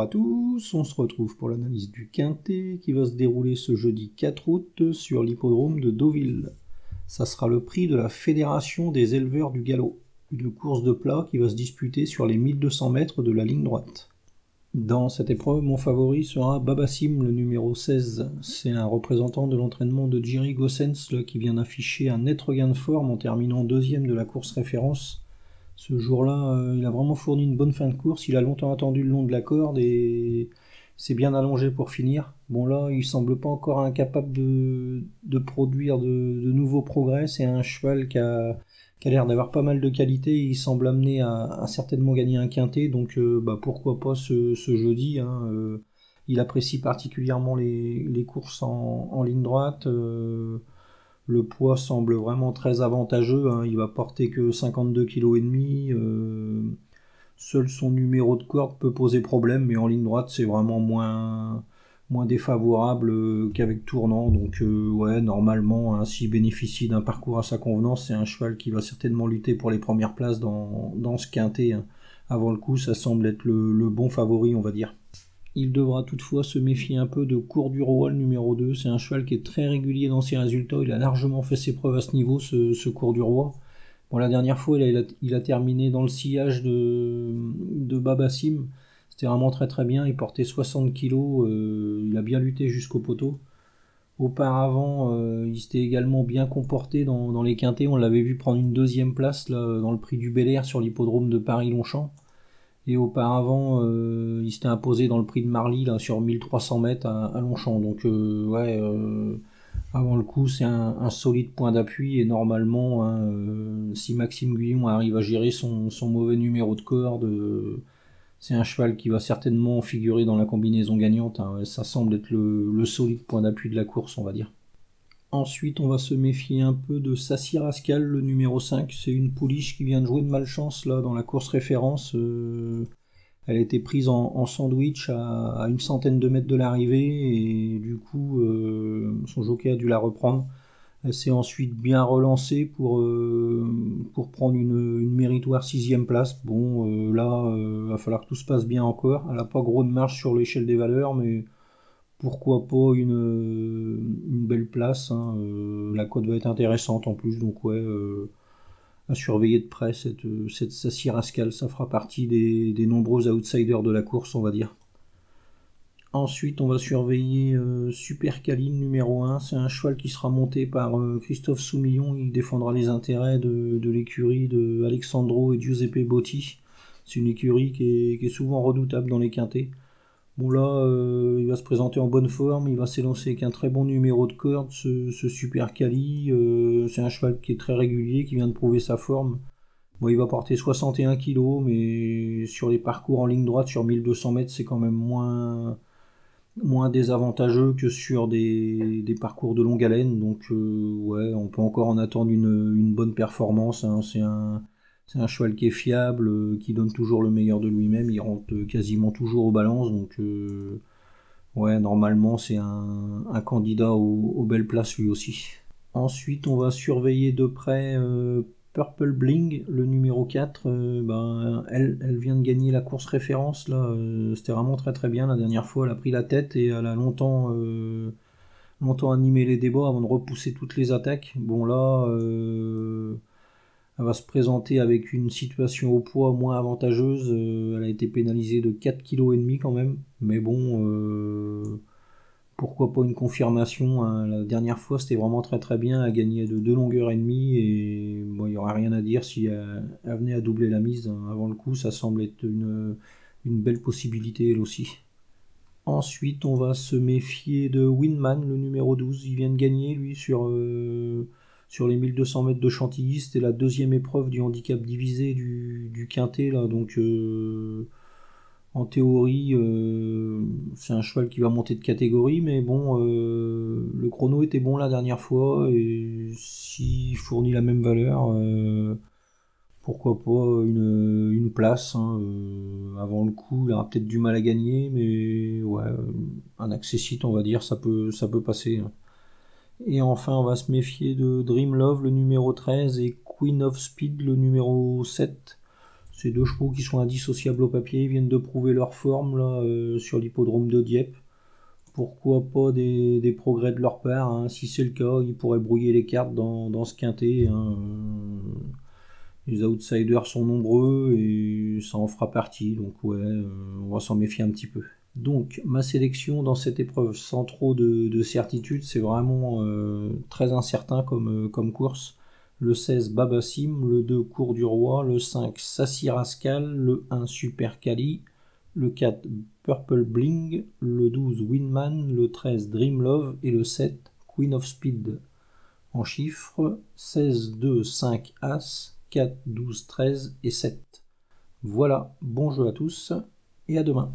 Bonjour à tous, on se retrouve pour l'analyse du Quintet qui va se dérouler ce jeudi 4 août sur l'hippodrome de Deauville. Ça sera le prix de la Fédération des éleveurs du galop, une course de plat qui va se disputer sur les 1200 mètres de la ligne droite. Dans cette épreuve, mon favori sera Babassim, le numéro 16. C'est un représentant de l'entraînement de Jerry Gossens qui vient d'afficher un net regain de forme en terminant deuxième de la course référence ce jour-là, euh, il a vraiment fourni une bonne fin de course. Il a longtemps attendu le long de la corde et c'est bien allongé pour finir. Bon là, il semble pas encore incapable de, produire de, nouveaux progrès. C'est un cheval qui a, l'air d'avoir pas mal de qualité. Il semble amener à, certainement gagner un quintet. Donc euh, bah, pourquoi pas ce, jeudi. Hein, euh. il apprécie particulièrement les, courses en, ligne droite. Le poids semble vraiment très avantageux. Hein. Il va porter que 52 kg et demi. Euh, seul son numéro de corde peut poser problème, mais en ligne droite, c'est vraiment moins, défavorable euh, qu'avec tournant. Donc euh, ouais, normalement, hein, s'il bénéficie d'un parcours à sa convenance, c'est un cheval qui va certainement lutter pour les premières places dans, ce quintet. Hein. Avant le coup, ça semble être le bon favori, on va dire. Il devra toutefois se méfier un peu de Cours du Roi, le numéro 2. C'est un cheval qui est très régulier dans ses résultats. Il a largement fait ses preuves à ce niveau, ce, Cours du Roi. Bon, la dernière fois, il a, terminé dans le sillage de, de Babassim. C'était vraiment très très bien. Il portait 60 kg. Euh, il a bien lutté jusqu'au poteau. Auparavant, euh, il s'était également bien comporté dans, les quintés. On l'avait vu prendre une deuxième place dans le prix du Bel Air sur l'hippodrome de Paris-Longchamp. Et auparavant, euh, il s'était imposé dans le prix de Marly là, sur 1300 mètres à, Longchamp. Donc, euh, ouais, euh, avant le coup, c'est un, solide point d'appui. Et normalement, hein, si Maxime Guillon arrive à gérer son, mauvais numéro de corde, c'est un cheval qui va certainement figurer dans la combinaison gagnante. Hein. Ça semble être le solide point d'appui de la course, on va dire. Ensuite, on va se méfier un peu de Sassi Rascal, le numéro 5. C'est une pouliche qui vient de jouer de malchance là dans la course référence. Euh, elle a été prise en, sandwich à, une centaine de mètres de l'arrivée et du coup, euh, son jockey a dû la reprendre. Elle s'est ensuite bien relancée pour, euh, prendre une, une méritoire sixième place. Bon, là, il va falloir que tout se passe bien encore. Elle n'a pas gros de marge sur l'échelle des valeurs, mais pourquoi pas une, belle place. Hein, euh, la côte va être intéressante en plus, donc ouais, euh, à surveiller de près cette, cette Sassi ça fera partie des, nombreux outsiders de la course, on va dire. Ensuite, on va surveiller euh, Super Caline numéro 1. C'est un cheval qui sera monté par Christophe Soumillon. Il défendra les intérêts de, l'écurie de Alexandro et Giuseppe Botti. C'est une écurie qui est, souvent redoutable dans les quintés. Bon là, euh, il va se présenter en bonne forme, il va s'élancer avec un très bon numéro de corde, ce, super Cali. Euh, c'est un cheval qui est très régulier, qui vient de prouver sa forme. Bon, il va porter 61 kg, mais sur les parcours en ligne droite, sur 1200 mètres, c'est quand même moins, moins désavantageux que sur des, parcours de longue haleine. Donc, euh, ouais, on peut encore en attendre une, bonne performance. Hein. C'est un, c'est un cheval qui est fiable, euh, qui donne toujours le meilleur de lui-même, il rentre quasiment toujours aux balances, donc euh, ouais, normalement c'est un, candidat aux, belles places lui aussi. Ensuite, on va surveiller de près euh, Purple Bling, le numéro 4. ben, elle, elle, vient de gagner la course référence, là, c'était vraiment très très bien. La dernière fois, elle a pris la tête et elle a longtemps, longtemps animé les débats avant de repousser toutes les attaques. Bon, là elle va se présenter avec une situation au poids moins avantageuse. Euh, elle a été pénalisée de 4,5 kg quand même. Mais bon, euh, pourquoi pas une confirmation. Hein. La dernière fois, c'était vraiment très très bien. Elle gagnait de 2 longueurs et demie. Et bon, il n'y aurait rien à dire si elle, venait à doubler la mise hein. avant le coup. Ça semble être une, belle possibilité elle aussi. Ensuite, on va se méfier de Winman, le numéro 12. Il vient de gagner, lui, sur... Euh, sur les 1200 mètres de Chantilly. C'était la deuxième épreuve du handicap divisé du, quintet. Là, donc, euh, en théorie, euh, c'est un cheval qui va monter de catégorie, mais bon, euh, le chrono était bon la dernière fois, et s'il fournit la même valeur, pourquoi pas une, place. Hein, avant le coup, il aura peut-être du mal à gagner, mais ouais, un accessite, on va dire, ça peut, ça peut passer. Hein. Et enfin, on va se méfier de Dream Love, le numéro 13, et Queen of Speed, le numéro 7. Ces deux chevaux qui sont indissociables au papier viennent de prouver leur forme euh, sur l'hippodrome de Dieppe. Pourquoi pas des, progrès de leur part hein. Si c'est le cas, ils pourraient brouiller les cartes dans, ce quintet. Hein. Les outsiders sont nombreux et ça en fera partie. Donc ouais, euh, on va s'en méfier un petit peu. Donc ma sélection dans cette épreuve sans trop de, certitude, c'est vraiment euh, très incertain comme, comme course le 16 Babassim, le 2 Cours du Roi, le 5 Sassi Rascal, le 1 Super Cali, le 4 Purple Bling, le 12 Winman, le 13 Dream Love et le 7 Queen of Speed. En chiffres 16, 2, 5 As, 4, 12, 13 et 7. Voilà, bon jeu à tous et à demain.